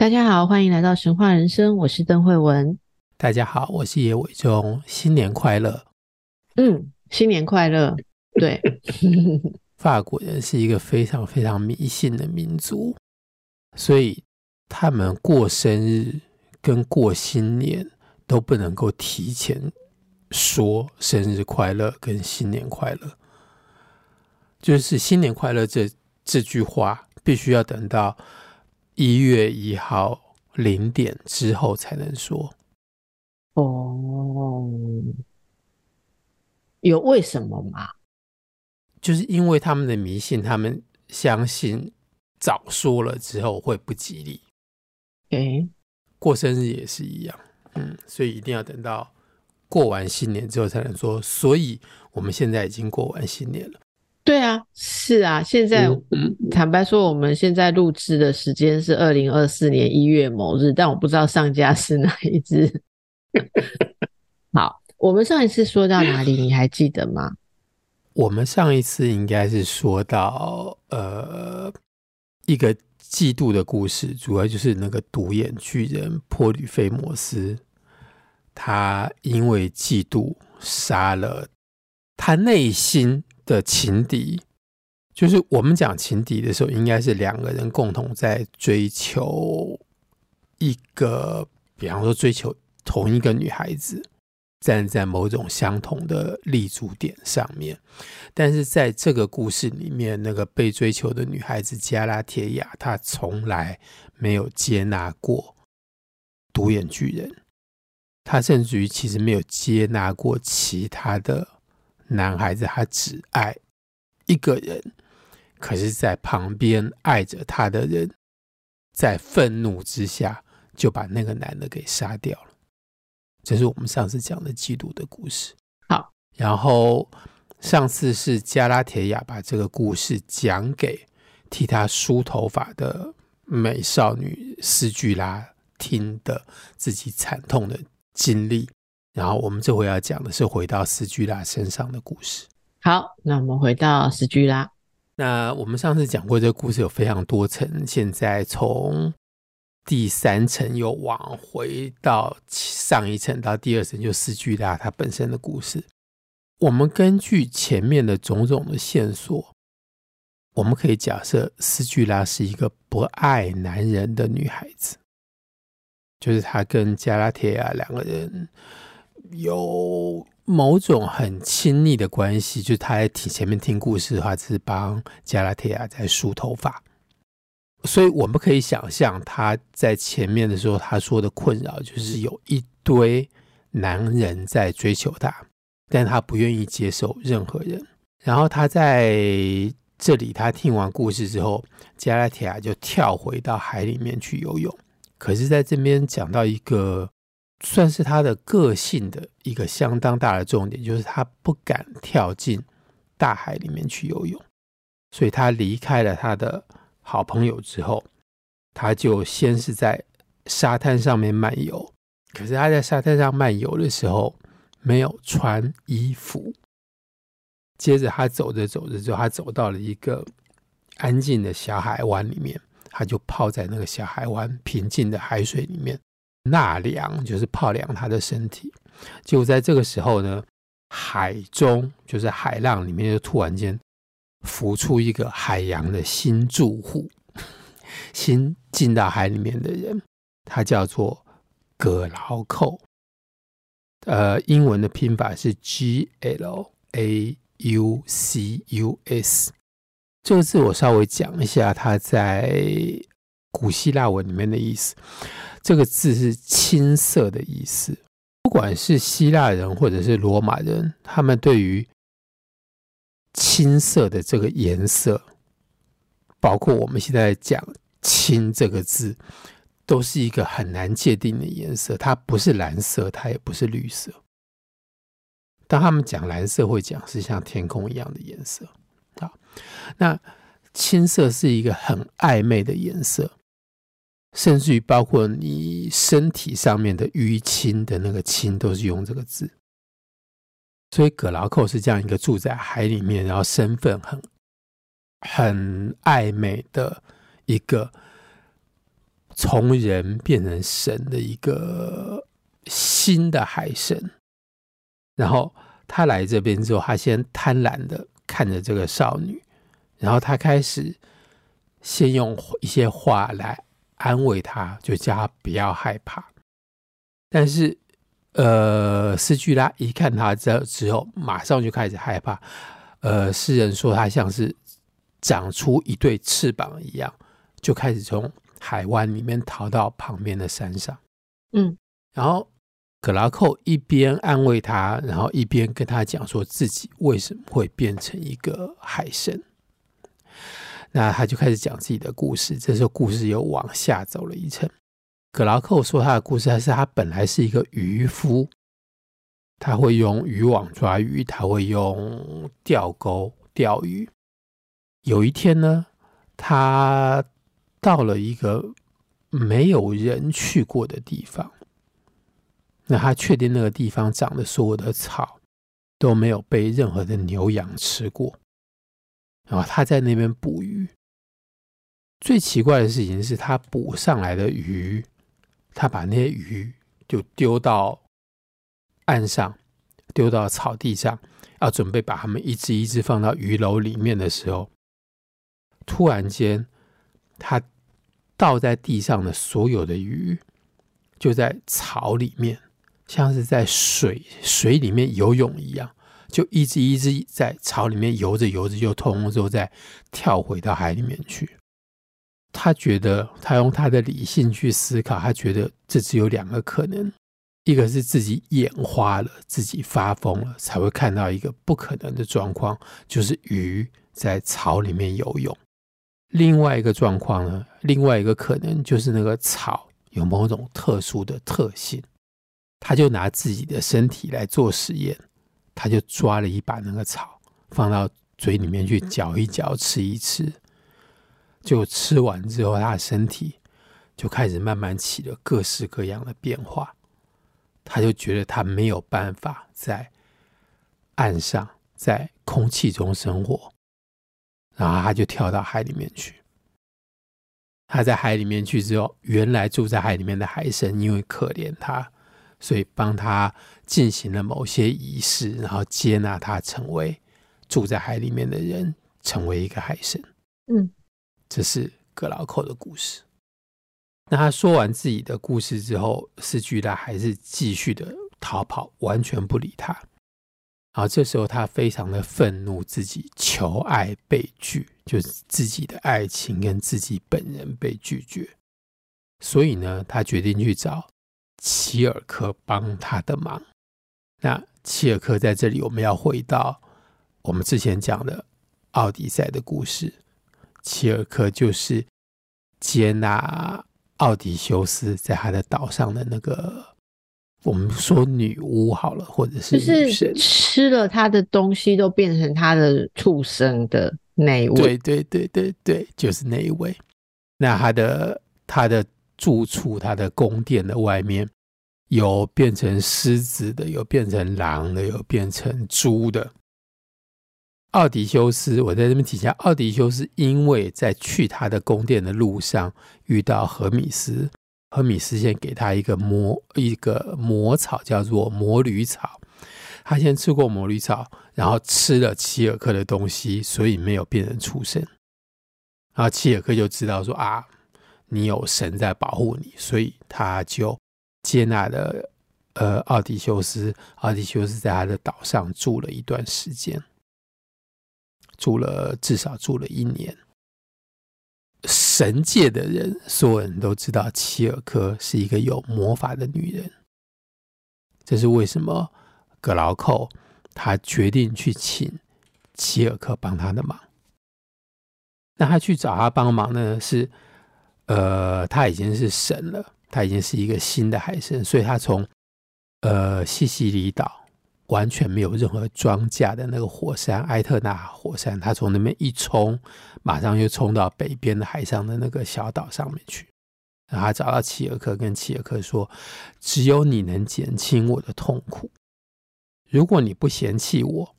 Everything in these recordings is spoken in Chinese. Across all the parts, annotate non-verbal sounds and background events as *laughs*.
大家好，欢迎来到神话人生，我是邓慧文。大家好，我是叶伟忠，新年快乐。嗯，新年快乐。对，*laughs* 法国人是一个非常非常迷信的民族，所以他们过生日跟过新年都不能够提前说生日快乐跟新年快乐，就是新年快乐这这句话必须要等到。一月一号零点之后才能说哦，有为什么吗？就是因为他们的迷信，他们相信早说了之后会不吉利。诶，过生日也是一样，嗯，所以一定要等到过完新年之后才能说。所以我们现在已经过完新年了。对啊，是啊，现在坦白说，我们现在录制的时间是二零二四年一月某日，但我不知道上家是哪一支。*laughs* 好，我们上一次说到哪里？你还记得吗？我们上一次应该是说到呃一个嫉妒的故事，主要就是那个独眼巨人波吕菲摩斯，他因为嫉妒杀了他内心。的情敌，就是我们讲情敌的时候，应该是两个人共同在追求一个，比方说追求同一个女孩子，站在某种相同的立足点上面。但是在这个故事里面，那个被追求的女孩子加拉铁雅，她从来没有接纳过独眼巨人，她甚至于其实没有接纳过其他的。男孩子他只爱一个人，可是，在旁边爱着他的人，在愤怒之下就把那个男的给杀掉了。这是我们上次讲的嫉妒的故事。好，然后上次是加拉铁雅把这个故事讲给替他梳头发的美少女斯巨拉听的自己惨痛的经历。然后我们这回要讲的是回到斯巨拉身上的故事。好，那我们回到斯巨拉。那我们上次讲过这个故事有非常多层，现在从第三层又往回到上一层到第二层，就斯巨拉它本身的故事。我们根据前面的种种的线索，我们可以假设斯巨拉是一个不爱男人的女孩子，就是她跟加拉铁亚两个人。有某种很亲密的关系，就是他在听前面听故事的话，只是帮加拉提亚在梳头发，所以我们可以想象他在前面的时候，他说的困扰就是有一堆男人在追求他，但他不愿意接受任何人。然后他在这里，他听完故事之后，加拉提亚就跳回到海里面去游泳。可是在这边讲到一个。算是他的个性的一个相当大的重点，就是他不敢跳进大海里面去游泳，所以他离开了他的好朋友之后，他就先是在沙滩上面漫游。可是他在沙滩上漫游的时候没有穿衣服，接着他走着走着之后，他走到了一个安静的小海湾里面，他就泡在那个小海湾平静的海水里面。纳凉就是泡凉他的身体，就在这个时候呢，海中就是海浪里面，就突然间浮出一个海洋的新住户，新进到海里面的人，他叫做葛劳寇，呃，英文的拼法是 G L A U C U S，这个字我稍微讲一下，他在古希腊文里面的意思。这个字是青色的意思，不管是希腊人或者是罗马人，他们对于青色的这个颜色，包括我们现在讲“青”这个字，都是一个很难界定的颜色。它不是蓝色，它也不是绿色。当他们讲蓝色，会讲是像天空一样的颜色。好，那青色是一个很暧昧的颜色，甚至于包括你身体上面的淤青的那个“青”，都是用这个字。所以葛劳寇是这样一个住在海里面，然后身份很很暧昧的一个从人变成神的一个新的海神。然后他来这边之后，他先贪婪的看着这个少女，然后他开始先用一些话来安慰他，就叫他不要害怕。但是。呃，斯巨拉一看他这之后，马上就开始害怕。呃，诗人说他像是长出一对翅膀一样，就开始从海湾里面逃到旁边的山上。嗯，然后葛拉寇一边安慰他，然后一边跟他讲说自己为什么会变成一个海神。那他就开始讲自己的故事。这时候故事又往下走了一层。葛劳寇说他的故事，还是他本来是一个渔夫，他会用渔网抓鱼，他会用钓钩钓鱼。有一天呢，他到了一个没有人去过的地方，那他确定那个地方长的所有的草都没有被任何的牛羊吃过，然后他在那边捕鱼。最奇怪的事情是他捕上来的鱼。他把那些鱼就丢到岸上，丢到草地上，要准备把它们一只一只放到鱼篓里面的时候，突然间，他倒在地上的所有的鱼，就在草里面，像是在水水里面游泳一样，就一只一只在草里面游着游着，就通通之后再跳回到海里面去。他觉得，他用他的理性去思考，他觉得这只有两个可能：一个是自己眼花了，自己发疯了，才会看到一个不可能的状况，就是鱼在草里面游泳；另外一个状况呢，另外一个可能就是那个草有某种特殊的特性。他就拿自己的身体来做实验，他就抓了一把那个草，放到嘴里面去嚼一嚼，吃一吃。就吃完之后，他的身体就开始慢慢起了各式各样的变化。他就觉得他没有办法在岸上、在空气中生活，然后他就跳到海里面去。他在海里面去之后，原来住在海里面的海参因为可怜他，所以帮他进行了某些仪式，然后接纳他成为住在海里面的人，成为一个海神。嗯。这是格劳寇的故事。那他说完自己的故事之后，斯巨大还是继续的逃跑，完全不理他。然后这时候他非常的愤怒，自己求爱被拒，就是自己的爱情跟自己本人被拒绝。所以呢，他决定去找齐尔克帮他的忙。那齐尔克在这里，我们要回到我们之前讲的奥迪赛的故事。齐尔克就是接纳奥迪修斯在他的岛上的那个，我们说女巫好了，或者是就是吃了他的东西都变成他的畜生的那一位。对对对对对，就是那一位。那他的他的住处，他的宫殿的外面有变成狮子的，有变成狼的，有变成猪的。奥迪修斯，我在这边提一下，奥迪修斯因为在去他的宫殿的路上遇到荷米斯，荷米斯先给他一个魔一个魔草，叫做魔女草。他先吃过魔女草，然后吃了齐尔克的东西，所以没有变成畜生。然后齐尔克就知道说啊，你有神在保护你，所以他就接纳了呃奥迪修斯。奥迪修斯在他的岛上住了一段时间。住了至少住了一年，神界的人，所有人都知道齐尔克是一个有魔法的女人。这是为什么？葛劳寇他决定去请齐尔克帮他的忙。那他去找他帮忙呢？是呃，他已经是神了，他已经是一个新的海神，所以他从呃西西里岛完全没有任何庄稼的那个火山埃特纳火山，他从那边一冲，马上又冲到北边的海上的那个小岛上面去。然后他找到齐尔克，跟齐尔克说：“只有你能减轻我的痛苦。如果你不嫌弃我，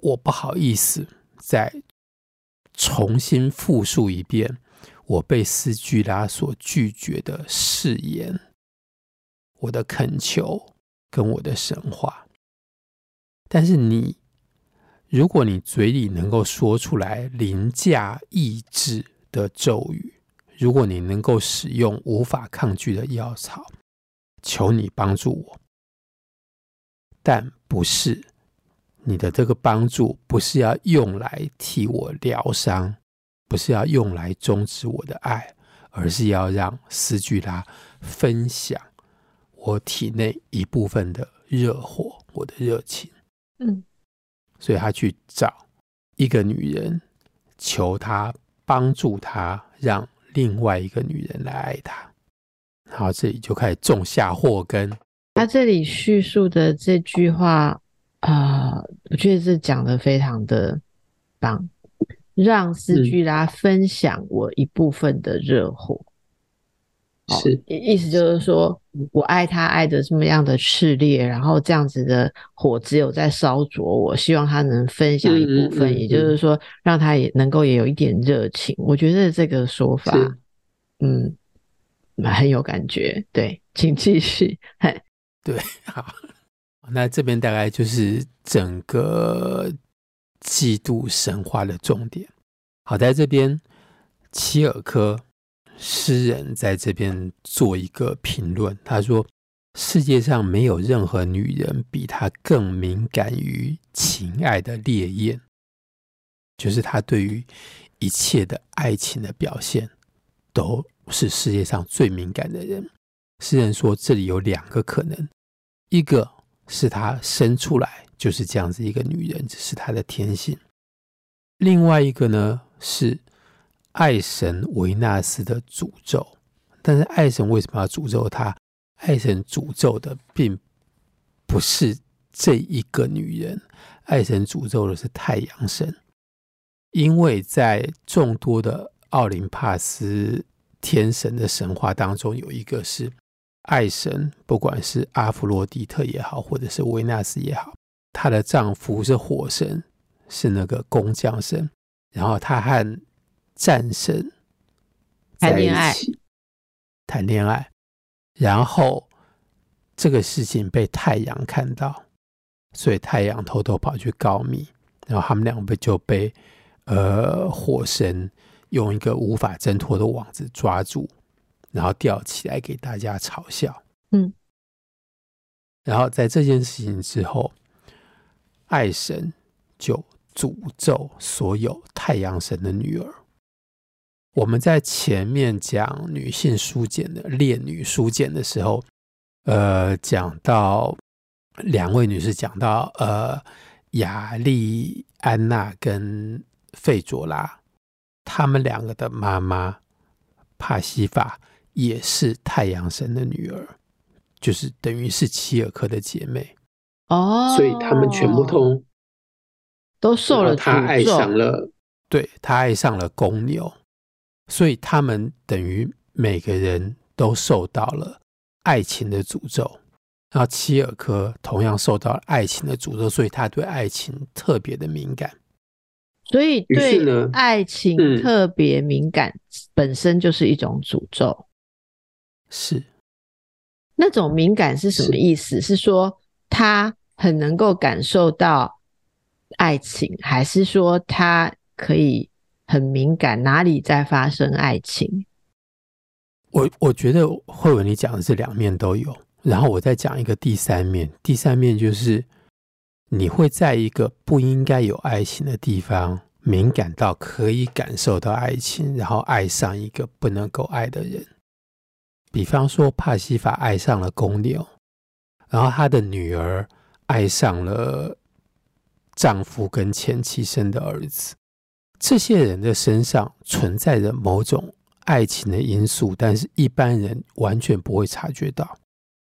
我不好意思再重新复述一遍我被斯巨拉所拒绝的誓言、我的恳求跟我的神话。但是你，如果你嘴里能够说出来凌驾意志的咒语。”如果你能够使用无法抗拒的药草，求你帮助我。但不是你的这个帮助，不是要用来替我疗伤，不是要用来终止我的爱，而是要让斯巨拉分享我体内一部分的热火，我的热情。嗯，所以他去找一个女人，求她帮助他让。另外一个女人来爱他，好，这里就开始种下祸根。他这里叙述的这句话啊、呃，我觉得是讲的非常的棒，让斯巨拉分享我一部分的热火。是、哦，意思就是说我爱他爱的这么样的炽烈，然后这样子的火只有在烧灼我，希望他能分享一部分，嗯嗯嗯、也就是说让他也能够也有一点热情。我觉得这个说法，嗯，很有感觉。对，请继续。嘿，*laughs* 对，好，那这边大概就是整个基督神话的重点。好，在这边，齐尔科。诗人在这边做一个评论，他说：“世界上没有任何女人比她更敏感于情爱的烈焰，就是他对于一切的爱情的表现，都是世界上最敏感的人。”诗人说：“这里有两个可能，一个是他生出来就是这样子一个女人，这是她的天性；另外一个呢是。”爱神维纳斯的诅咒，但是爱神为什么要诅咒她？爱神诅咒的并不是这一个女人，爱神诅咒的是太阳神，因为在众多的奥林帕斯天神的神话当中，有一个是爱神，不管是阿弗洛狄特也好，或者是维纳斯也好，她的丈夫是火神，是那个工匠神，然后她和战神谈恋爱，谈恋爱，然后这个事情被太阳看到，所以太阳偷偷跑去告密，然后他们两个就被呃火神用一个无法挣脱的网子抓住，然后吊起来给大家嘲笑。嗯，然后在这件事情之后，爱神就诅咒所有太阳神的女儿。我们在前面讲女性书简的烈女书简的时候，呃，讲到两位女士，讲到呃亚利安娜跟费卓拉，她们两个的妈妈帕西法也是太阳神的女儿，就是等于是齐尔克的姐妹哦，所以他们全部都都受了诅咒，她爱上了，对，他爱上了公牛。所以他们等于每个人都受到了爱情的诅咒，然后齐尔科同样受到了爱情的诅咒，所以他对爱情特别的敏感。所以对爱情特别敏感本身就是一种诅咒。是。那种敏感是什么意思？是说他很能够感受到爱情，还是说他可以？很敏感，哪里在发生爱情？我我觉得慧文你讲的这两面都有，然后我再讲一个第三面。第三面就是你会在一个不应该有爱情的地方，敏感到可以感受到爱情，然后爱上一个不能够爱的人。比方说，帕西法爱上了公牛，然后他的女儿爱上了丈夫跟前妻生的儿子。这些人的身上存在着某种爱情的因素，但是一般人完全不会察觉到。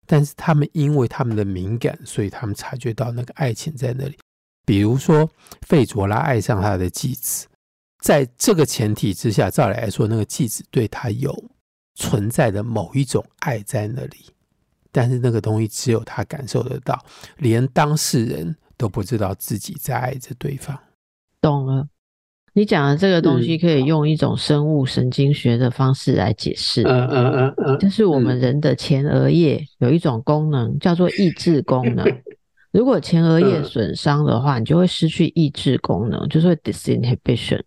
但是他们因为他们的敏感，所以他们察觉到那个爱情在那里。比如说，费卓拉爱上他的继子，在这个前提之下，照理来说，那个继子对他有存在的某一种爱在那里，但是那个东西只有他感受得到，连当事人都不知道自己在爱着对方。懂了。你讲的这个东西可以用一种生物神经学的方式来解释。嗯嗯嗯嗯，就是我们人的前额叶有一种功能叫做抑制功能。如果前额叶损伤的话，你就会失去抑制功能，就是会 disinhibition。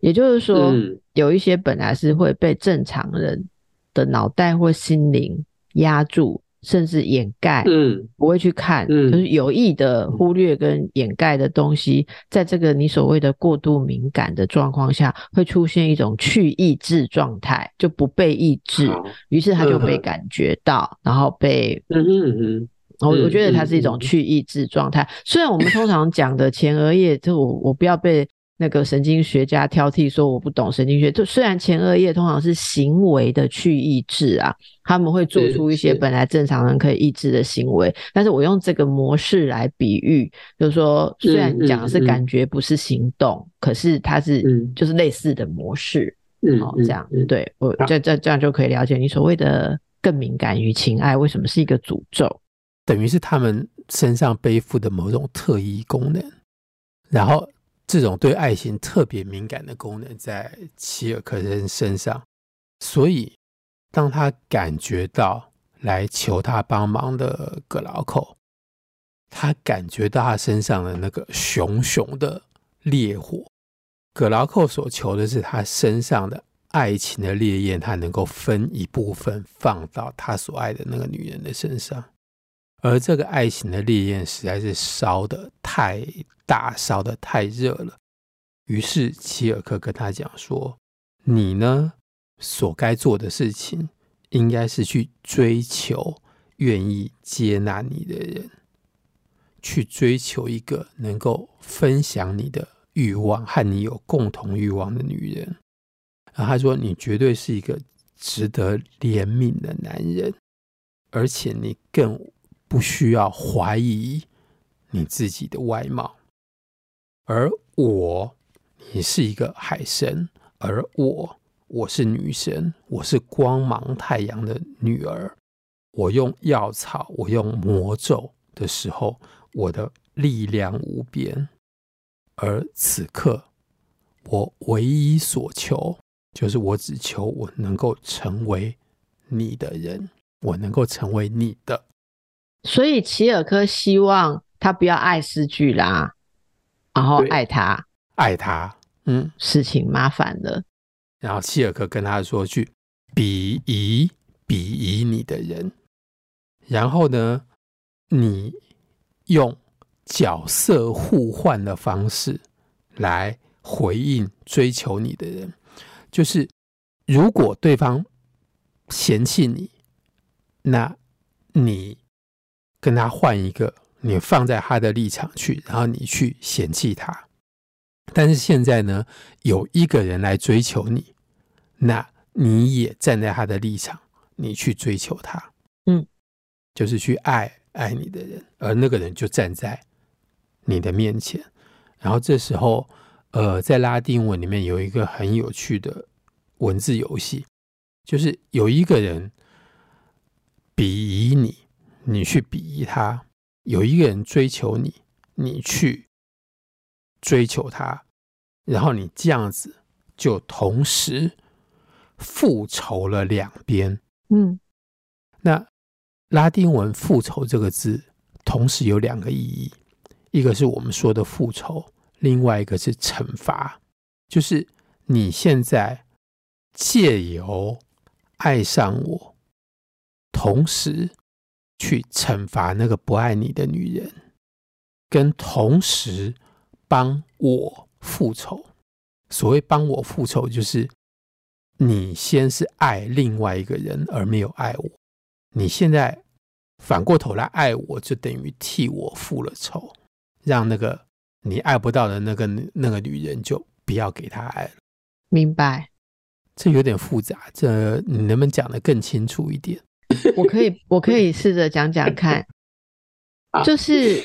也就是说，有一些本来是会被正常人的脑袋或心灵压住。甚至掩盖，嗯，不会去看，嗯，就是有意的忽略跟掩盖的东西，在这个你所谓的过度敏感的状况下，会出现一种去抑制状态，就不被抑制，于是他就被感觉到，然后被，嗯嗯嗯，我我觉得它是一种去抑制状态。虽然我们通常讲的前额叶，就我我不要被。那个神经学家挑剔说我不懂神经学，就虽然前额叶通常是行为的去抑制啊，他们会做出一些本来正常人可以抑制的行为，但是我用这个模式来比喻，就是说虽然讲的是感觉不是行动，可是它是就是类似的模式，嗯，哦，这样对我这这这样就可以了解你所谓的更敏感于情爱为什么是一个诅咒，等于是他们身上背负的某种特异功能，然后。这种对爱情特别敏感的功能在齐尔克人身上，所以当他感觉到来求他帮忙的葛劳寇，他感觉到他身上的那个熊熊的烈火。葛劳寇所求的是他身上的爱情的烈焰，他能够分一部分放到他所爱的那个女人的身上，而这个爱情的烈焰实在是烧得太。大烧得太热了，于是齐尔克跟他讲说：“你呢，所该做的事情，应该是去追求愿意接纳你的人，去追求一个能够分享你的欲望和你有共同欲望的女人。”然后他说：“你绝对是一个值得怜悯的男人，而且你更不需要怀疑你自己的外貌。”而我，你是一个海神，而我，我是女神，我是光芒太阳的女儿。我用药草，我用魔咒的时候，我的力量无边。而此刻，我唯一所求，就是我只求我能够成为你的人，我能够成为你的。所以，齐尔科希望他不要爱斯巨拉。然后爱他，爱他，嗯，事情麻烦了。然后齐尔克跟他说：“去鄙夷鄙夷你的人。”然后呢，你用角色互换的方式来回应追求你的人。就是如果对方嫌弃你，那你跟他换一个。你放在他的立场去，然后你去嫌弃他。但是现在呢，有一个人来追求你，那你也站在他的立场，你去追求他，嗯，就是去爱爱你的人，而那个人就站在你的面前。然后这时候，呃，在拉丁文里面有一个很有趣的文字游戏，就是有一个人鄙夷你，你去鄙夷他。有一个人追求你，你去追求他，然后你这样子就同时复仇了两边。嗯，那拉丁文“复仇”这个字同时有两个意义，一个是我们说的复仇，另外一个是惩罚。就是你现在借由爱上我，同时。去惩罚那个不爱你的女人，跟同时帮我复仇。所谓帮我复仇，就是你先是爱另外一个人，而没有爱我。你现在反过头来爱我，就等于替我复了仇，让那个你爱不到的那个那个女人就不要给她爱了。明白。这有点复杂，这你能不能讲得更清楚一点？*laughs* 我可以，我可以试着讲讲看。*laughs* 就是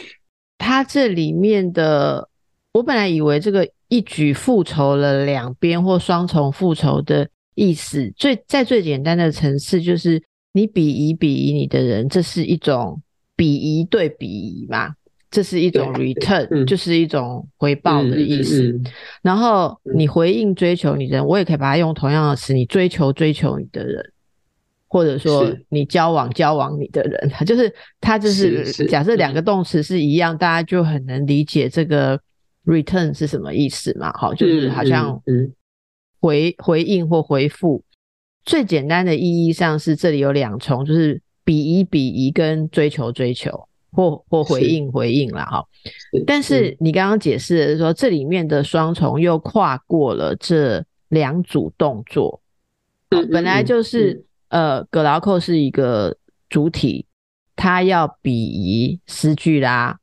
他这里面的，我本来以为这个一举复仇了两边或双重复仇的意思，最在最简单的层次就是你鄙夷鄙夷你的人，这是一种鄙夷对鄙夷嘛。这是一种 return，、嗯、就是一种回报的意思。嗯嗯嗯、然后你回应追求你的人，我也可以把它用同样的词，你追求追求你的人，或者说你交往交往你的人，就是他就是假设两个动词是一样，大家就很能理解这个 return 是什么意思嘛？好，就是好像回回应或回复。最简单的意义上是这里有两重，就是比一比一跟追求追求。或或回应回应了哈，但是你刚刚解释的是说，这里面的双重又跨过了这两组动作，本来就是呃，葛劳寇是一个主体，他要鄙夷斯巨拉，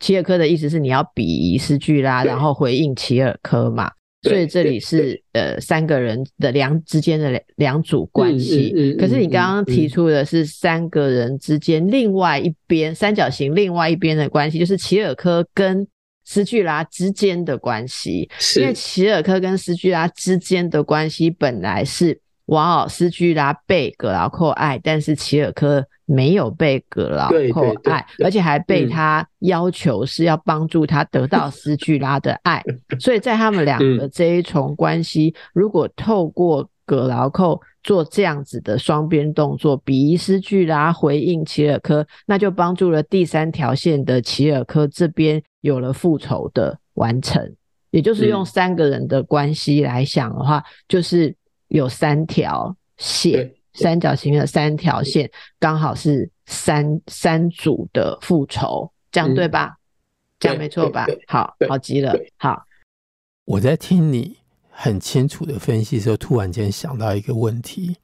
齐尔科的意思是你要鄙夷斯巨拉，然后回应齐尔科嘛。所以这里是呃三个人的两之间的两两组关系，嗯嗯嗯、可是你刚刚提出的是三个人之间另外一边、嗯、三角形另外一边的关系，就是齐尔科跟斯巨拉之间的关系。因为齐尔科跟斯巨拉之间的关系本来是哇哦，斯巨拉被葛劳寇爱，但是齐尔科。没有被葛劳寇爱，而且还被他要求是要帮助他得到斯巨拉的爱，嗯、*laughs* 所以在他们两个这一重关系，嗯、如果透过葛劳寇做这样子的双边动作，鄙夷斯巨拉回应齐尔科，那就帮助了第三条线的齐尔科这边有了复仇的完成，也就是用三个人的关系来想的话，嗯、就是有三条线。三角形的三条线刚好是三三组的复仇，这样对吧？嗯、这样没错吧？好好极了。好，我在听你很清楚的分析的时候，突然间想到一个问题。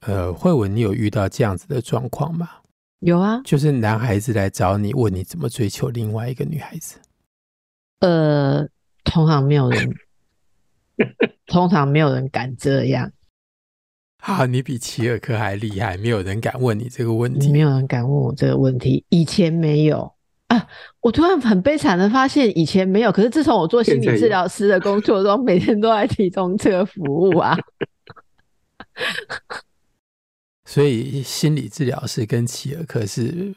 呃，慧文，你有遇到这样子的状况吗？有啊，就是男孩子来找你，问你怎么追求另外一个女孩子。呃，同行没有人，*laughs* 通常没有人敢这样。好，你比齐尔科还厉害，没有人敢问你这个问题。没有人敢问我这个问题，以前没有啊。我突然很悲惨的发现，以前没有。可是自从我做心理治疗师的工作中，每天都在提供这个服务啊。*laughs* 所以心理治疗师跟企尔科是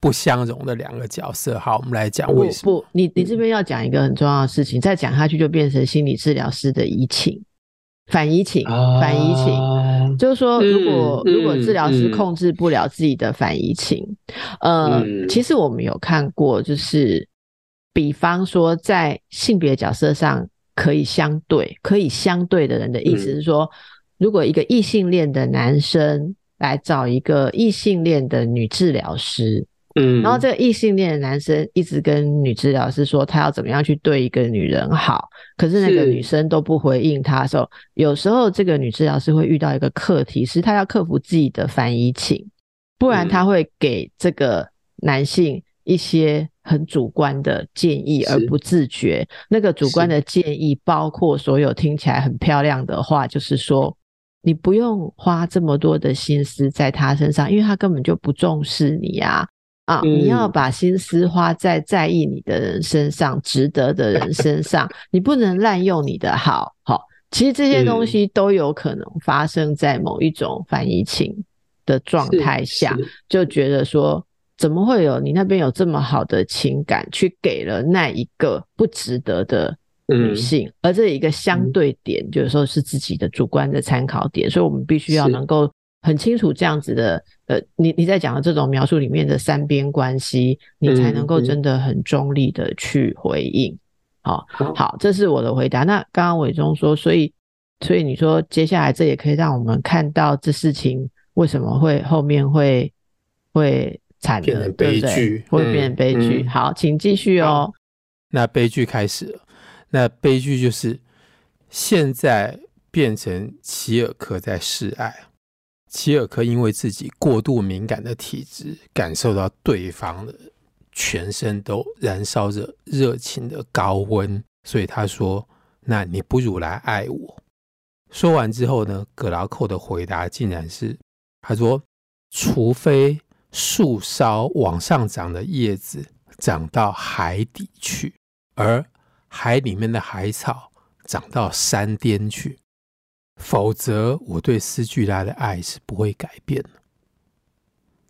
不相容的两个角色。好，我们来讲为什么。不，你你这边要讲一个很重要的事情，再讲下去就变成心理治疗师的移情。反移情，反移情，啊、就是说，如果、嗯、如果治疗师控制不了自己的反移情，嗯、呃，嗯、其实我们有看过，就是比方说在性别角色上可以相对，可以相对的人的意思是说，嗯、如果一个异性恋的男生来找一个异性恋的女治疗师。嗯，然后这个异性恋的男生一直跟女治疗师说他要怎么样去对一个女人好，可是那个女生都不回应他的时候，有时候这个女治疗师会遇到一个课题，是她要克服自己的反移情，不然她会给这个男性一些很主观的建议而不自觉。那个主观的建议包括所有听起来很漂亮的话，就是说你不用花这么多的心思在他身上，因为他根本就不重视你啊。啊！你要把心思花在在意你的人身上，值得的人身上，你不能滥用你的好。好，其实这些东西都有可能发生在某一种反移情的状态下，就觉得说，怎么会有你那边有这么好的情感，去给了那一个不值得的女性，而这一个相对点，就是说是自己的主观的参考点，所以我们必须要能够。很清楚这样子的，呃，你你在讲的这种描述里面的三边关系，你才能够真的很中立的去回应。好，好，这是我的回答。那刚刚伟忠说，所以，所以你说接下来这也可以让我们看到这事情为什么会后面会会惨的悲剧，会变成悲剧。好，请继续哦。那悲剧开始了，那悲剧就是现在变成齐尔克在示爱。齐尔科因为自己过度敏感的体质，感受到对方的全身都燃烧着热情的高温，所以他说：“那你不如来爱我。”说完之后呢，葛劳寇的回答竟然是：他说，除非树梢往上长的叶子长到海底去，而海里面的海草长到山巅去，否则我对斯巨拉的爱是不会改变的。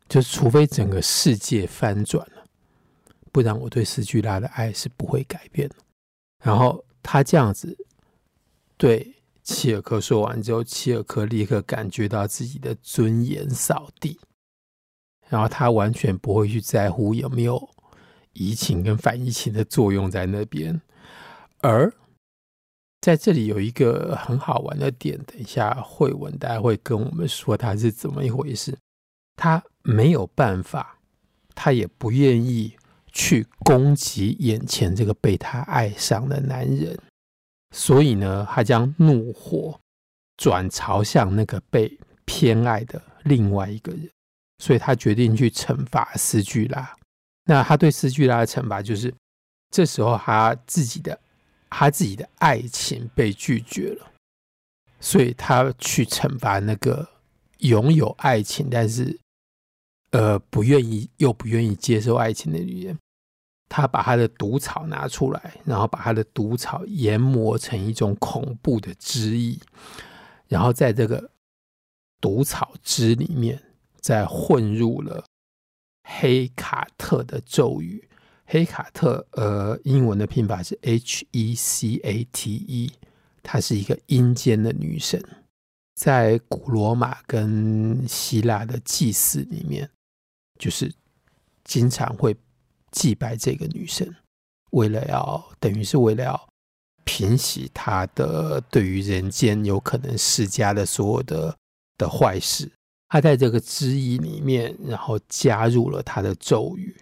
就除非整个世界翻转了，不然我对斯巨拉的爱是不会改变的。然后他这样子对。契尔科说完之后，契尔科立刻感觉到自己的尊严扫地，然后他完全不会去在乎有没有移情跟反移情的作用在那边。而在这里有一个很好玩的点，等一下慧文大家会跟我们说他是怎么一回事。他没有办法，他也不愿意去攻击眼前这个被他爱上的男人。所以呢，他将怒火转朝向那个被偏爱的另外一个人，所以他决定去惩罚斯巨拉。那他对斯巨拉的惩罚就是，这时候他自己的他自己的爱情被拒绝了，所以他去惩罚那个拥有爱情但是呃不愿意又不愿意接受爱情的女人。他把他的毒草拿出来，然后把他的毒草研磨成一种恐怖的汁液，然后在这个毒草汁里面再混入了黑卡特的咒语。黑卡特，呃，英文的拼法是 H E C A T E，她是一个阴间的女神，在古罗马跟希腊的祭祀里面，就是经常会。祭拜这个女神，为了要等于是为了要平息她的对于人间有可能施加的所有的的坏事，她在这个汁液里面，然后加入了她的咒语，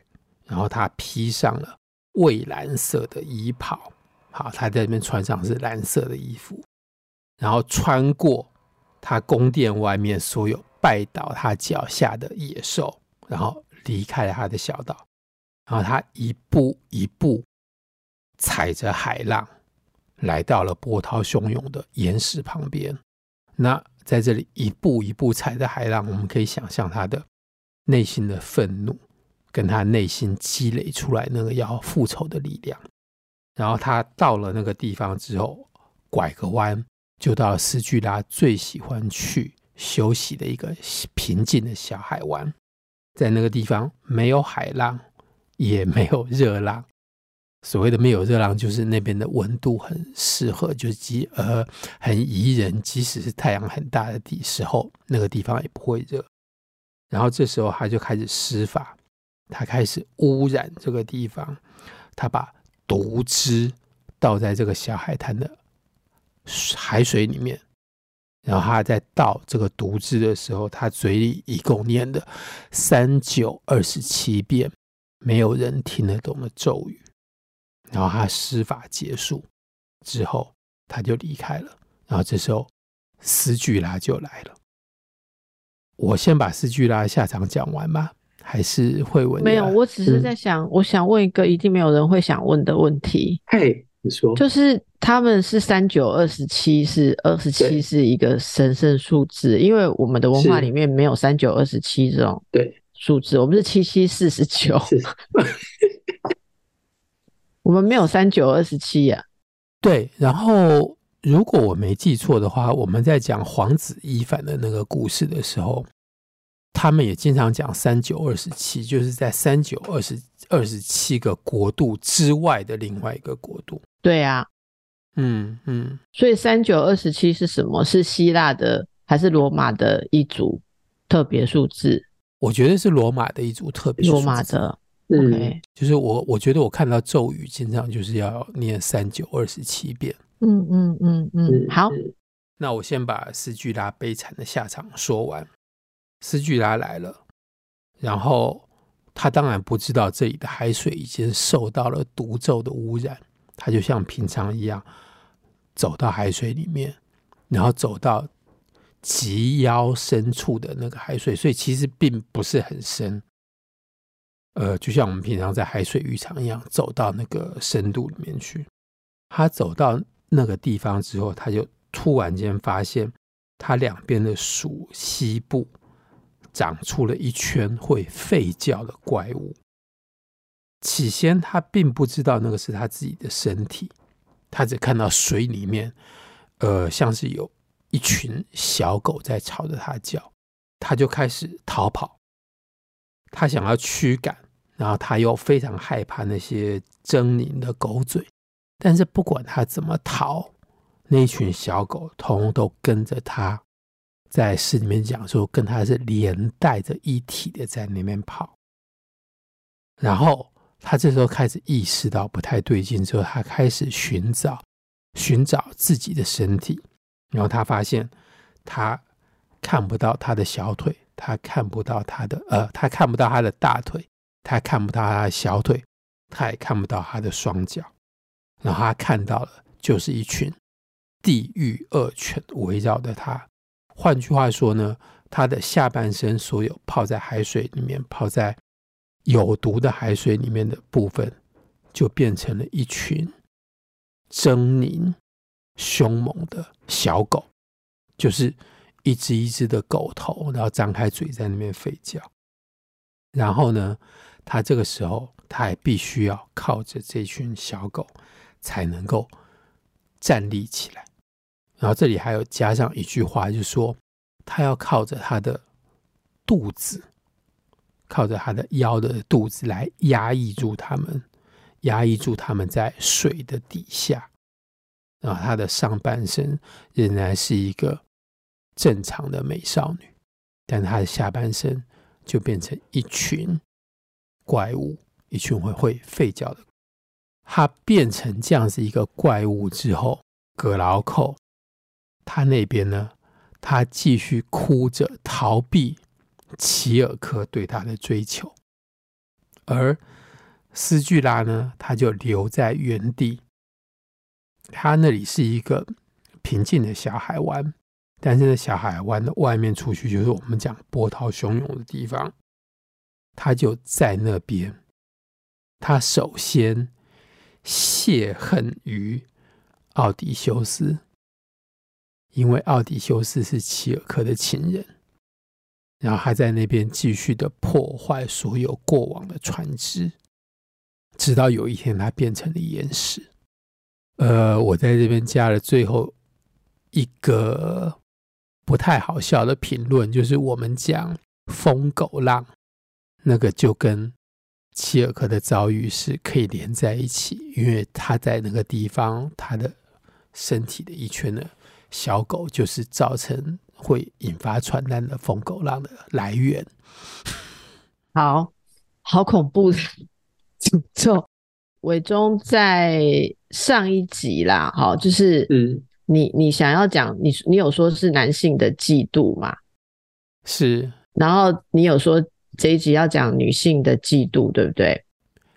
然后他披上了蔚蓝色的衣袍，好，他在这边穿上是蓝色的衣服，然后穿过他宫殿外面所有拜倒他脚下的野兽，然后离开了他的小岛。然后他一步一步踩着海浪，来到了波涛汹涌的岩石旁边。那在这里一步一步踩着海浪，我们可以想象他的内心的愤怒，跟他内心积累出来那个要复仇的力量。然后他到了那个地方之后，拐个弯就到了斯巨拉最喜欢去休息的一个平静的小海湾。在那个地方没有海浪。也没有热浪，所谓的没有热浪，就是那边的温度很适合，就是即呃很宜人，即使是太阳很大的地时候，那个地方也不会热。然后这时候他就开始施法，他开始污染这个地方，他把毒汁倒在这个小海滩的海水里面，然后他在倒这个毒汁的时候，他嘴里一共念了三九二十七遍。没有人听得懂的咒语，然后他施法结束之后，他就离开了。然后这时候，斯巨拉就来了。我先把斯巨拉下场讲完吗？还是会问？没有，我只是在想，嗯、我想问一个一定没有人会想问的问题。嘿，你说，就是他们是三九二十七，是二十七是一个神圣数字，因为我们的文化里面没有三九二十七这种。对。数字，我们是七七四十九，*laughs* 我们没有三九二十七呀。对，然后如果我没记错的话，我们在讲皇子伊凡的那个故事的时候，他们也经常讲三九二十七，就是在三九二十二十七个国度之外的另外一个国度。对啊，嗯嗯，所以三九二十七是什么？是希腊的还是罗马的一组特别数字？我觉得是罗马的一组特别数字罗马的，OK，就是我我觉得我看到咒语经常就是要念三九二十七遍，嗯嗯嗯嗯，好，那我先把斯巨拉悲惨的下场说完。斯巨拉来了，然后他当然不知道这里的海水已经受到了毒咒的污染，他就像平常一样走到海水里面，然后走到。及腰深处的那个海水，所以其实并不是很深。呃，就像我们平常在海水浴场一样，走到那个深度里面去。他走到那个地方之后，他就突然间发现他两边的鼠蹊部长出了一圈会吠叫的怪物。起先他并不知道那个是他自己的身体，他只看到水里面，呃，像是有一群小狗在朝着他叫，他就开始逃跑。他想要驱赶，然后他又非常害怕那些狰狞的狗嘴，但是不管他怎么逃，那群小狗通通都跟着他，在诗里面讲说，跟他是连带着一体的在那边跑。然后他这时候开始意识到不太对劲，之后他开始寻找寻找自己的身体，然后他发现他看不到他的小腿。他看不到他的呃，他看不到他的大腿，他看不到他的小腿，他也看不到他的双脚。然后他看到了，就是一群地狱恶犬围绕着他。换句话说呢，他的下半身所有泡在海水里面、泡在有毒的海水里面的部分，就变成了一群狰狞、凶猛的小狗，就是。一只一只的狗头，然后张开嘴在那边吠叫。然后呢，他这个时候他还必须要靠着这群小狗才能够站立起来。然后这里还有加上一句话，就是说他要靠着他的肚子，靠着他的腰的肚子来压抑住他们，压抑住他们在水的底下。然后他的上半身仍然是一个。正常的美少女，但他的下半身就变成一群怪物，一群会会吠叫的。他变成这样子一个怪物之后，葛劳寇他那边呢，他继续哭着逃避齐尔克对他的追求，而斯巨拉呢，他就留在原地。他那里是一个平静的小海湾。但是，在小海湾的外面出去，就是我们讲波涛汹涌的地方。他就在那边，他首先泄恨于奥迪修斯，因为奥迪修斯是齐尔克的情人，然后还在那边继续的破坏所有过往的船只，直到有一天他变成了岩石。呃，我在这边加了最后一个。不太好笑的评论就是我们讲疯狗浪，那个就跟齐尔克的遭遇是可以连在一起，因为他在那个地方，他的身体的一圈的小狗就是造成会引发传染的疯狗浪的来源。好好恐怖的诅咒，伟忠在上一集啦，好，就是嗯。你你想要讲你你有说是男性的嫉妒吗？是，然后你有说这一集要讲女性的嫉妒，对不对？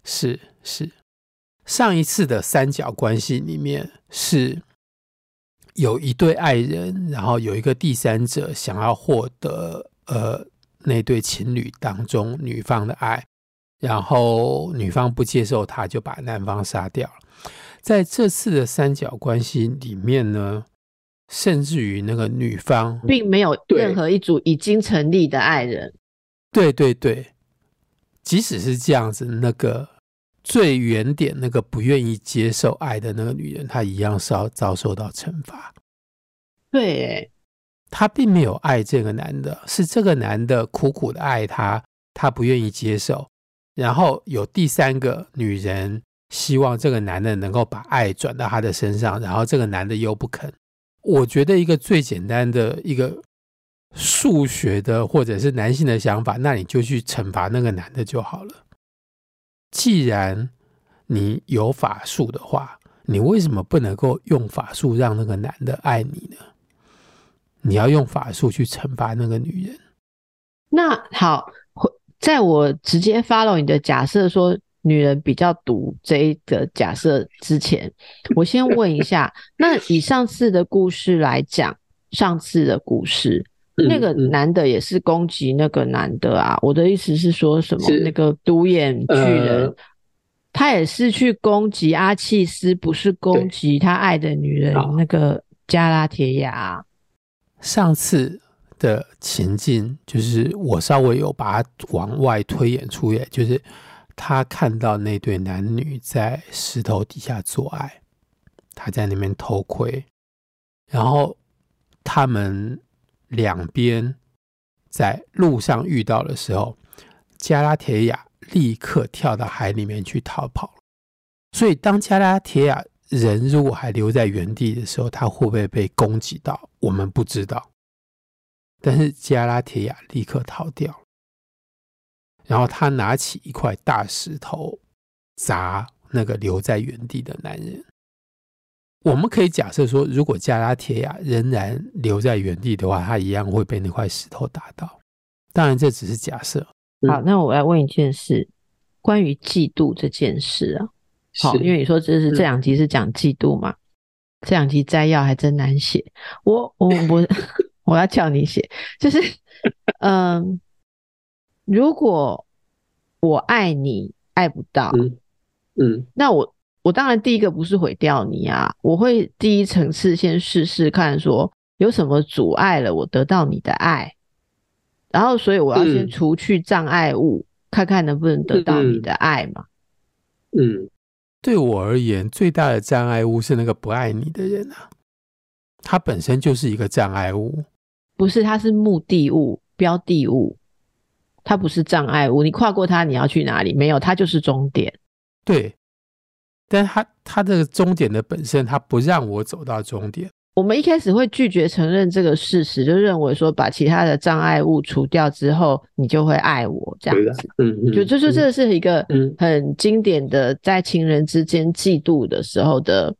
是是，上一次的三角关系里面是有一对爱人，然后有一个第三者想要获得呃那对情侣当中女方的爱，然后女方不接受，他就把男方杀掉了。在这次的三角关系里面呢，甚至于那个女方并没有任何一组已经成立的爱人。对对对，即使是这样子，那个最原点那个不愿意接受爱的那个女人，她一样是要遭受到惩罚。对，她并没有爱这个男的，是这个男的苦苦的爱她，她不愿意接受，然后有第三个女人。希望这个男的能够把爱转到她的身上，然后这个男的又不肯。我觉得一个最简单的一个数学的或者是男性的想法，那你就去惩罚那个男的就好了。既然你有法术的话，你为什么不能够用法术让那个男的爱你呢？你要用法术去惩罚那个女人。那好，在我直接 follow 你的假设说。女人比较毒这一个假设之前，我先问一下，那以上次的故事来讲，上次的故事，那个男的也是攻击那个男的啊？我的意思是说什么？那个独眼巨人，呃，他也是去攻击阿契斯，不是攻击他爱的女人那个加拉铁亚。上次的情境就是我稍微有把它往外推演出来，就是他看到那对男女在石头底下做爱，他在那边偷窥，然后他们两边在路上遇到的时候，加拉铁亚立刻跳到海里面去逃跑。所以，当加拉铁亚人如果还留在原地的时候，他会不会被攻击到？我们不知道。但是加拉铁亚立刻逃掉，然后他拿起一块大石头砸那个留在原地的男人。我们可以假设说，如果加拉铁亚仍然留在原地的话，他一样会被那块石头打到。当然，这只是假设。好，那我来问一件事，关于嫉妒这件事啊。好，因为你说这是这两集是讲嫉妒嘛，嗯、这两集摘要还真难写。我我我 *laughs* 我要叫你写，就是嗯、呃，如果我爱你爱不到，嗯，嗯那我我当然第一个不是毁掉你啊，我会第一层次先试试看，说有什么阻碍了我得到你的爱，然后所以我要先除去障碍物，嗯、看看能不能得到你的爱嘛，嗯。嗯对我而言，最大的障碍物是那个不爱你的人啊，他本身就是一个障碍物。不是，他是目的物、标的物，他不是障碍物。你跨过他，你要去哪里？没有，他就是终点。对，但他他这个终点的本身，他不让我走到终点。我们一开始会拒绝承认这个事实，就认为说把其他的障碍物除掉之后，你就会爱我这样子。嗯嗯，就就就这是一个很经典的在情人之间嫉妒的时候的，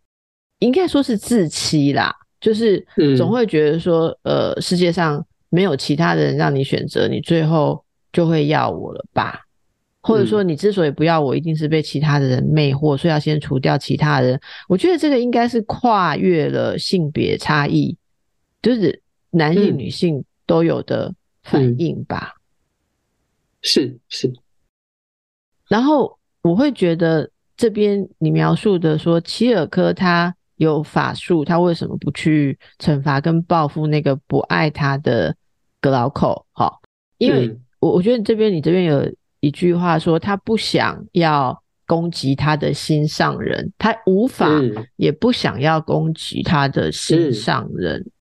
应该说是自欺啦。就是总会觉得说，呃，世界上没有其他的人让你选择，你最后就会要我了吧？或者说，你之所以不要我，一定是被其他的人魅惑，所以要先除掉其他人。我觉得这个应该是跨越了性别差异，就是男性、女性都有的反应吧。是、嗯、是。是然后我会觉得这边你描述的说，齐尔科他有法术，他为什么不去惩罚跟报复那个不爱他的格劳寇？哈，因为我我觉得这边你这边有。一句话说，他不想要攻击他的心上人，他无法也不想要攻击他的心上人。嗯、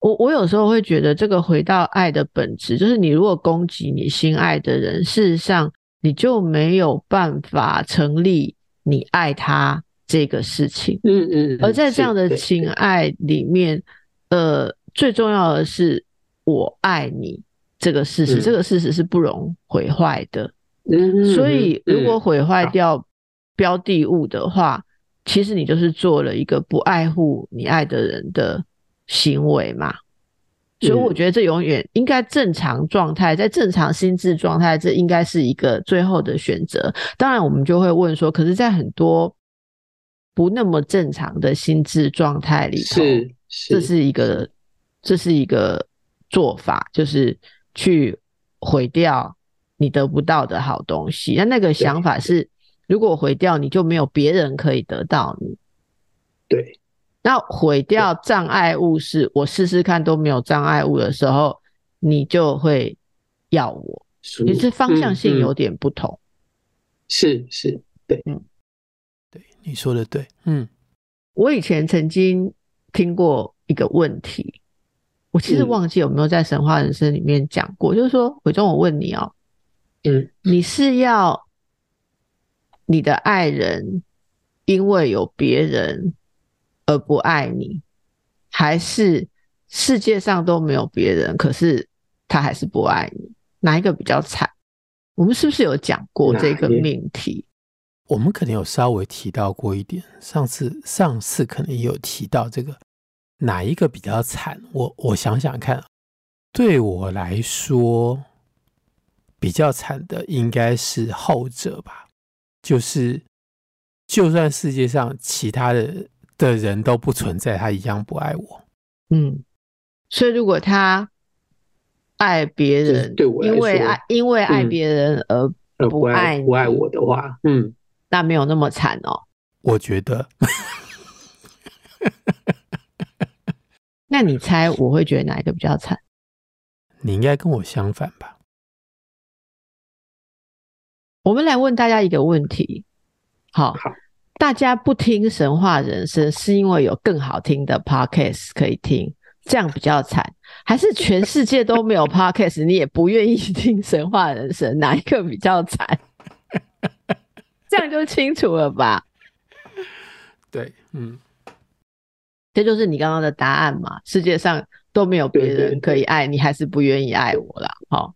我我有时候会觉得，这个回到爱的本质，就是你如果攻击你心爱的人，事实上你就没有办法成立你爱他这个事情。嗯嗯。而在这样的情爱里面，呃，最重要的是我爱你。这个事实，嗯、这个事实是不容毁坏的。嗯、所以，如果毁坏掉标的物的话，嗯、其实你就是做了一个不爱护你爱的人的行为嘛。嗯、所以，我觉得这永远应该正常状态，在正常心智状态，这应该是一个最后的选择。当然，我们就会问说，可是，在很多不那么正常的心智状态里头，这是一个，这是一个做法，就是。去毁掉你得不到的好东西，那那个想法是，如果毁掉你就没有别人可以得到你。对，那毁掉障碍物是我试试看都没有障碍物的时候，你就会要我，其实方向性有点不同。是是，对，嗯，对，你说的对，嗯，我以前曾经听过一个问题。我其实忘记有没有在神话人生里面讲过，嗯、就是说，伟忠，我问你哦，嗯，你是要你的爱人因为有别人而不爱你，还是世界上都没有别人，可是他还是不爱你？哪一个比较惨？我们是不是有讲过这个命题？我们可能有稍微提到过一点，上次上次可能也有提到这个。哪一个比较惨？我我想想看，对我来说比较惨的应该是后者吧。就是，就算世界上其他的的人都不存在，他一样不爱我。嗯，所以如果他爱别人，对我因为爱因为爱别人而不爱不爱我的话，嗯，那没有那么惨哦。我觉得。那你猜我会觉得哪一个比较惨？你应该跟我相反吧？我们来问大家一个问题，好，好，大家不听神话人生是因为有更好听的 podcast 可以听，这样比较惨，还是全世界都没有 podcast，你也不愿意听神话人生，哪一个比较惨？*laughs* 这样就清楚了吧？*laughs* 对，嗯。这就是你刚刚的答案嘛？世界上都没有别人可以爱你，还是不愿意爱我啦。好，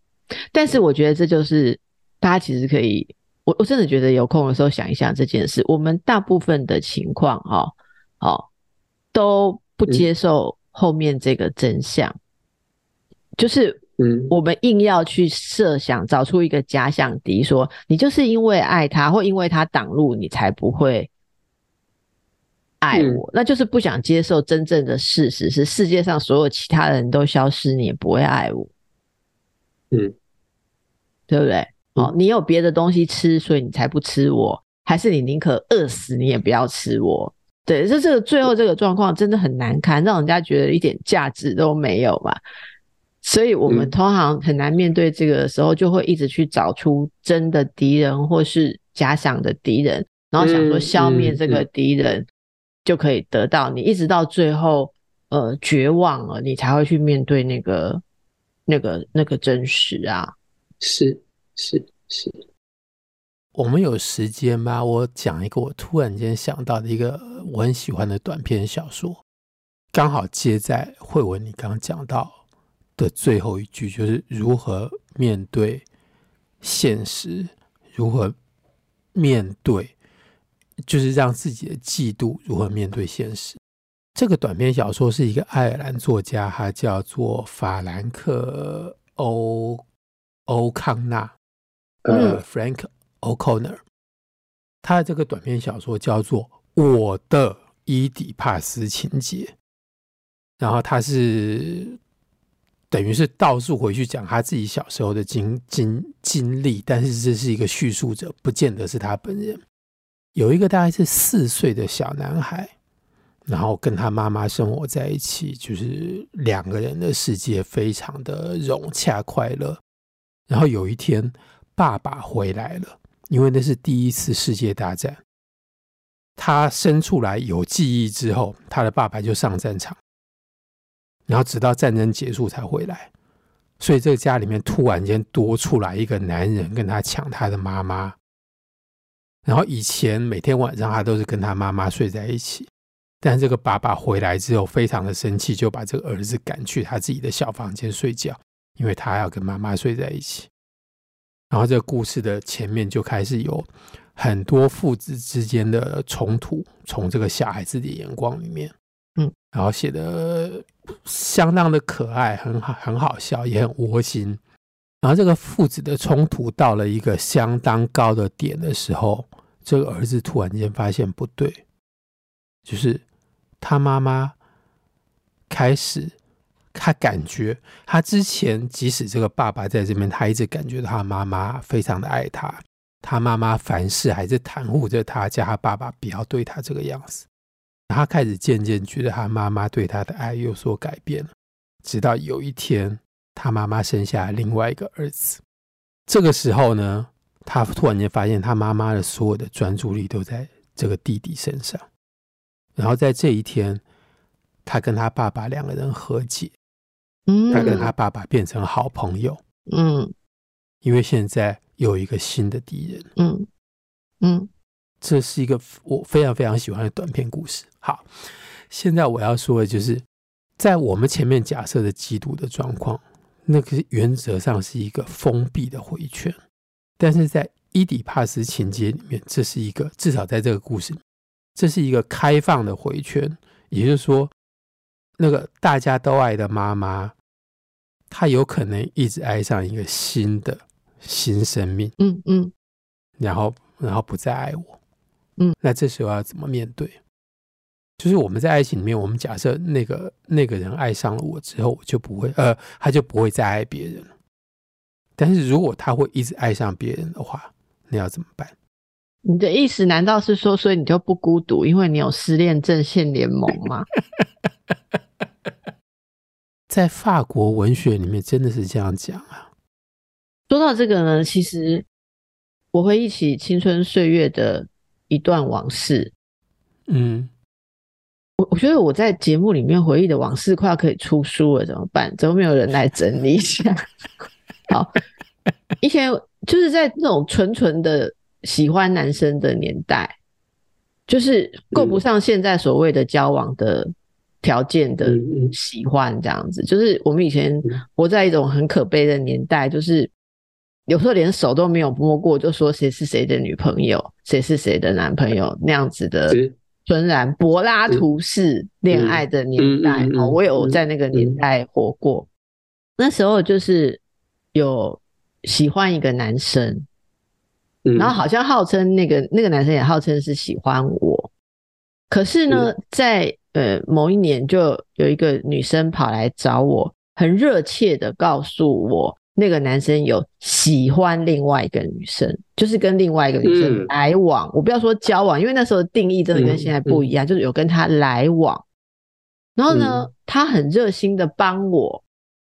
但是我觉得这就是大家其实可以，我我真的觉得有空的时候想一想这件事。我们大部分的情况，哈，好，都不接受后面这个真相，就是，嗯，我们硬要去设想，找出一个假想敌，说你就是因为爱他，或因为他挡路，你才不会。爱我，嗯，那就是不想接受真正的事实，是世界上所有其他人都消失，你也不会爱我。嗯，对不对？哦，你有别的东西吃，所以你才不吃我，还是你宁可饿死，你也不要吃我？对，这这个最后这个状况真的很难堪，让人家觉得一点价值都没有嘛。所以我们通常很难面对这个的时候，就会一直去找出真的敌人或是假想的敌人，然后想说消灭这个敌人。就可以得到你，一直到最后，呃，绝望了，你才会去面对那个、那个、那个真实啊！是是是。我们有时间吗？我讲一个我突然间想到的一个我很喜欢的短篇小说，刚好接在慧文你刚刚讲到的最后一句，就是如何面对现实，如何面对。就是让自己的嫉妒如何面对现实。这个短篇小说是一个爱尔兰作家，他叫做法兰克欧欧康纳，呃，Frank O'Connor。他的这个短篇小说叫做《我的伊底帕斯情节》，然后他是等于是倒数回去讲他自己小时候的经经经历，但是这是一个叙述者，不见得是他本人。有一个大概是四岁的小男孩，然后跟他妈妈生活在一起，就是两个人的世界非常的融洽快乐。然后有一天，爸爸回来了，因为那是第一次世界大战。他生出来有记忆之后，他的爸爸就上战场，然后直到战争结束才回来。所以这个家里面突然间多出来一个男人，跟他抢他的妈妈。然后以前每天晚上他都是跟他妈妈睡在一起，但这个爸爸回来之后非常的生气，就把这个儿子赶去他自己的小房间睡觉，因为他要跟妈妈睡在一起。然后这个故事的前面就开始有很多父子之间的冲突，从这个小孩子的眼光里面，嗯，然后写的相当的可爱，很好，很好笑，也很窝心。然后这个父子的冲突到了一个相当高的点的时候，这个儿子突然间发现不对，就是他妈妈开始，他感觉他之前即使这个爸爸在这边，他一直感觉他妈妈非常的爱他，他妈妈凡事还是袒护着他，叫他爸爸不要对他这个样子。他开始渐渐觉得他妈妈对他的爱有所改变了，直到有一天。他妈妈生下另外一个儿子，这个时候呢，他突然间发现他妈妈的所有的专注力都在这个弟弟身上。然后在这一天，他跟他爸爸两个人和解，嗯，他跟他爸爸变成好朋友，嗯，因为现在有一个新的敌人，嗯。嗯，这是一个我非常非常喜欢的短篇故事。好，现在我要说的就是，在我们前面假设的嫉妒的状况。那个原则上是一个封闭的回圈，但是在伊底帕斯情节里面，这是一个至少在这个故事，这是一个开放的回圈。也就是说，那个大家都爱的妈妈，她有可能一直爱上一个新的新生命，嗯嗯，然后然后不再爱我，嗯，那这时候要怎么面对？就是我们在爱情里面，我们假设那个那个人爱上了我之后，我就不会呃，他就不会再爱别人了。但是如果他会一直爱上别人的话，那要怎么办？你的意思难道是说，所以你就不孤独，因为你有失恋阵线联盟吗？*laughs* 在法国文学里面真的是这样讲啊。说到这个呢，其实我会忆起青春岁月的一段往事。嗯，我我觉得我在节目里面回忆的往事快要可以出书了，怎么办？怎么没有人来整理一下？*laughs* 好，以前就是在那种纯纯的喜欢男生的年代。就是够不上现在所谓的交往的条件的喜欢这样子，就是我们以前活在一种很可悲的年代，就是有时候连手都没有摸过，就说谁是谁的女朋友，谁是谁的男朋友那样子的纯然柏拉图式恋爱的年代。哦，我有在那个年代活过，那时候就是有喜欢一个男生。然后好像号称那个那个男生也号称是喜欢我，可是呢，在呃某一年就有一个女生跑来找我，很热切的告诉我，那个男生有喜欢另外一个女生，就是跟另外一个女生来往。我不要说交往，因为那时候定义真的跟现在不一样，就是有跟他来往。然后呢，他很热心的帮我。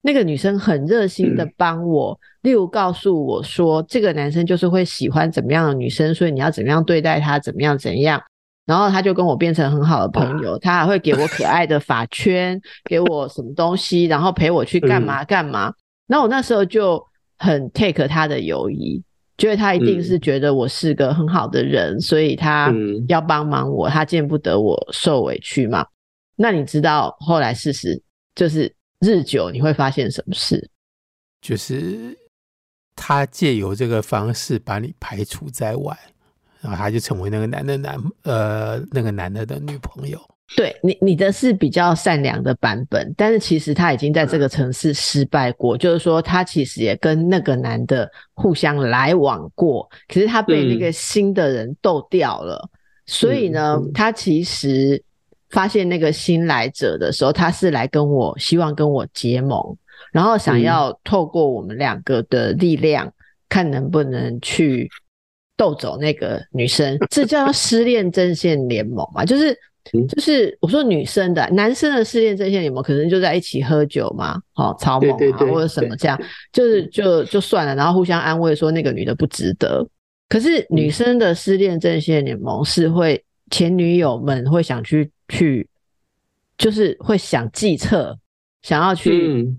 那个女生很热心的帮我，例如告诉我说，这个男生就是会喜欢怎么样的女生，所以你要怎么样对待他，怎么样怎样。然后他就跟我变成很好的朋友，他还会给我可爱的发圈，给我什么东西，然后陪我去干嘛干嘛。那我那时候就很 take 他的友谊，觉得他一定是觉得我是个很好的人，所以他要帮忙我，他见不得我受委屈嘛。那你知道后来事实就是。日久你会发现什么事？就是他借由这个方式把你排除在外，然后他就成为那个男的男呃那个男的的女朋友。对你，你的是比较善良的版本，但是其实他已经在这个城市失败过，嗯、就是说他其实也跟那个男的互相来往过，可是他被那个新的人斗掉了，嗯、所以呢，嗯、他其实。发现那个新来者的时候，他是来跟我希望跟我结盟，然后想要透过我们两个的力量，嗯、看能不能去斗走那个女生。这叫失恋阵线联盟嘛？就是就是我说女生的，男生的失恋阵线联盟可能就在一起喝酒嘛，好草蜢啊或者什么这样，就是就就算了，然后互相安慰说那个女的不值得。可是女生的失恋阵线联盟是会前女友们会想去。去就是会想计策，想要去，嗯、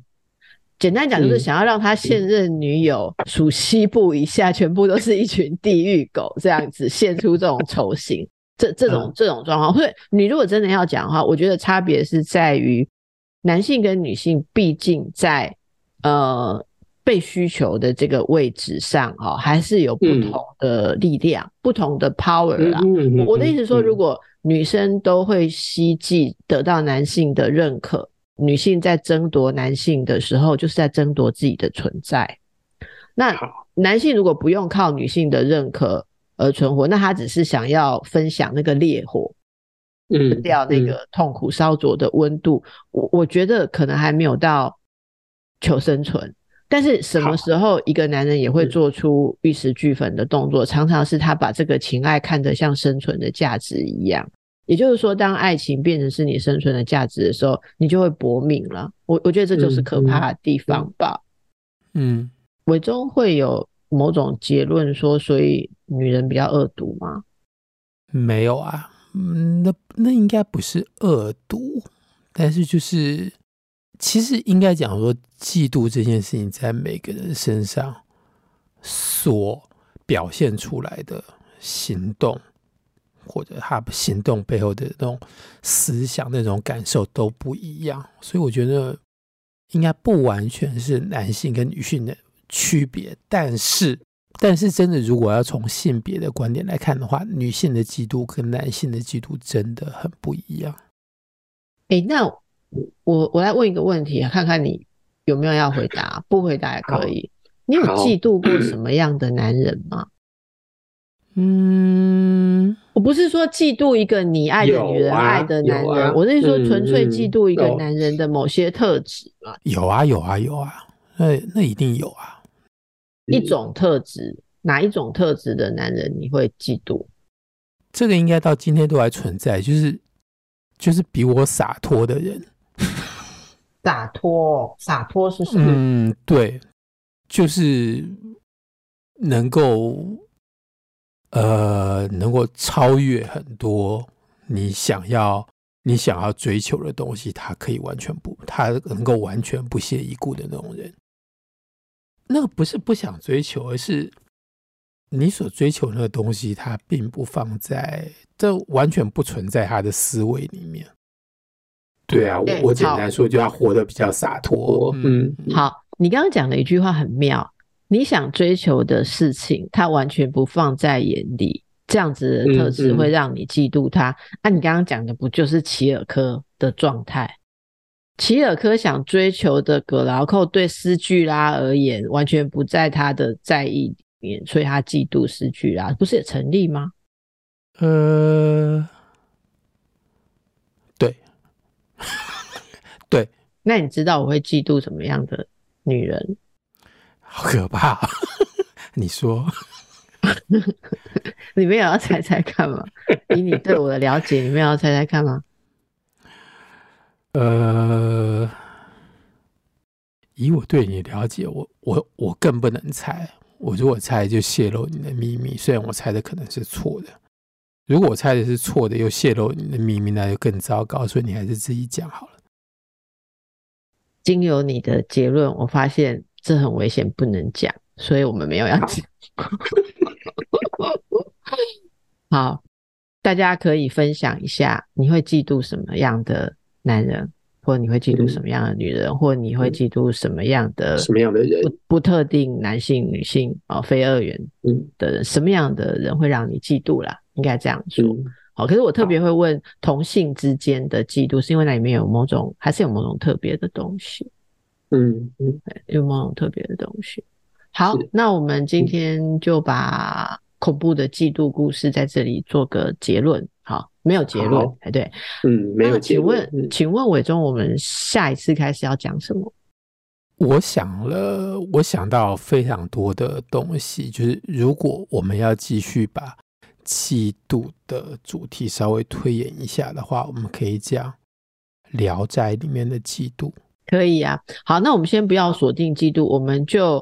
简单讲就是想要让他现任女友数 *laughs* 西部以下全部都是一群地狱狗这样子，现出这种丑形，这这种这种状况。所以你如果真的要讲的话，我觉得差别是在于男性跟女性，毕竟在呃。被需求的这个位置上，哈，还是有不同的力量、嗯、不同的 power 啦。嗯嗯、我的意思说，如果女生都会希冀得到男性的认可，女性在争夺男性的时候，就是在争夺自己的存在。那男性如果不用靠女性的认可而存活，那他只是想要分享那个烈火，嗯，掉那个痛苦烧灼的温度。我我觉得可能还没有到求生存。但是什么时候一个男人也会做出玉石俱焚的动作？常常是他把这个情爱看得像生存的价值一样。也就是说，当爱情变成是你生存的价值的时候，你就会搏命了。我我觉得这就是可怕的地方吧。嗯，伟忠会有某种结论说，所以女人比较恶毒吗？没有啊，嗯，那那应该不是恶毒，但是就是。其实应该讲说，嫉妒这件事情在每个人身上所表现出来的行动，或者他行动背后的那种思想、那种感受都不一样。所以我觉得应该不完全是男性跟女性的区别。但是，但是真的，如果要从性别的观点来看的话，女性的嫉妒跟男性的嫉妒真的很不一样。诶，那。我我来问一个问题，看看你有没有要回答，不回答也可以。你有嫉妒过什么样的男人吗？嗯，我不是说嫉妒一个你爱的女人爱的男人，啊、我是说纯粹嫉妒一个男人的某些特质嘛。有啊有啊有啊，那那一定有啊。一种特质，哪一种特质的男人你会嫉妒？这个应该到今天都还存在，就是就是比我洒脱的人。洒脱，洒脱是什么？嗯，对，就是能够呃，能够超越很多你想要你想要追求的东西，他可以完全不，他能够完全不屑一顾的那种人。那个不是不想追求，而是你所追求那个东西，它并不放在，这完全不存在他的思维里面。对啊，我我简单说，就要活得比较洒脱。嗯，好，你刚刚讲的一句话很妙，你想追求的事情，他完全不放在眼里，这样子的特质会让你嫉妒他。那、嗯嗯啊、你刚刚讲的不就是齐尔科的状态？齐尔科想追求的葛劳寇，对斯巨拉而言，完全不在他的在意里面，所以他嫉妒斯巨拉，不是也成立吗？呃。*laughs* 对，那你知道我会嫉妒什么样的女人？好可怕！*laughs* *laughs* 你说，你们也要猜猜看吗？以你对我的了解，你们也要猜猜看吗？呃，以我对你了解，我我我更不能猜。我如果猜，就泄露你的秘密。虽然我猜的可能是错的，如果我猜的是错的，又泄露你的秘密，那就更糟糕。所以你还是自己讲好了。经由你的结论，我发现这很危险，不能讲，所以我们没有要讲。*laughs* 好，大家可以分享一下，你会嫉妒什么样的男人，或你会嫉妒什么样的女人，嗯、或你会嫉妒什么样的什么样的人？不不特定男性、女性哦，非二元的人，嗯、什么样的人会让你嫉妒啦？应该这样说。嗯好，可是我特别会问同性之间的嫉妒，是因为那里面有某种，还是有某种特别的东西？嗯嗯，有某种特别的东西。好，那我们今天就把恐怖的嫉妒故事在这里做个结论。好，没有结论，哎，对，嗯，没有结论。请问，嗯、请问伟忠，我们下一次开始要讲什么？我想了，我想到非常多的东西，就是如果我们要继续把。嫉妒的主题稍微推演一下的话，我们可以讲《聊斋》里面的嫉妒。可以啊，好，那我们先不要锁定嫉妒，我们就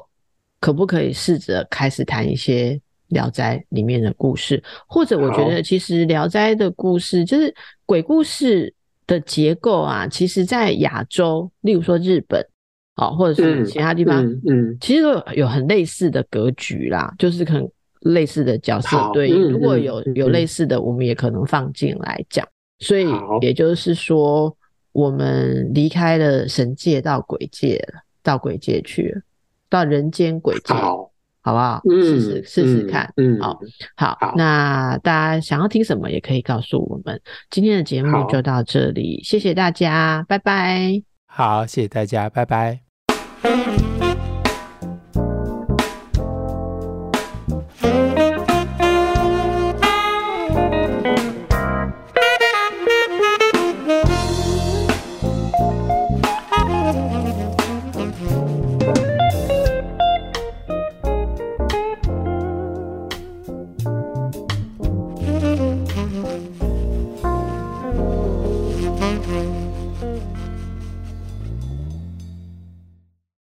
可不可以试着开始谈一些《聊斋》里面的故事？或者，我觉得其实《聊斋》的故事就是鬼故事的结构啊，其实在亚洲，例如说日本，哦，或者是其他地方，嗯，嗯，其实都有很类似的格局啦，就是可能。类似的角色对应，嗯、如果有有类似的，我们也可能放进来讲。嗯、所以也就是说，我们离开了神界到鬼界了，到鬼界去了，到人间鬼界，好，好不好？试试试试看。嗯，好，好。好，那大家想要听什么，也可以告诉我们。今天的节目就到这里，谢谢大家，拜拜。好，谢谢大家，拜拜。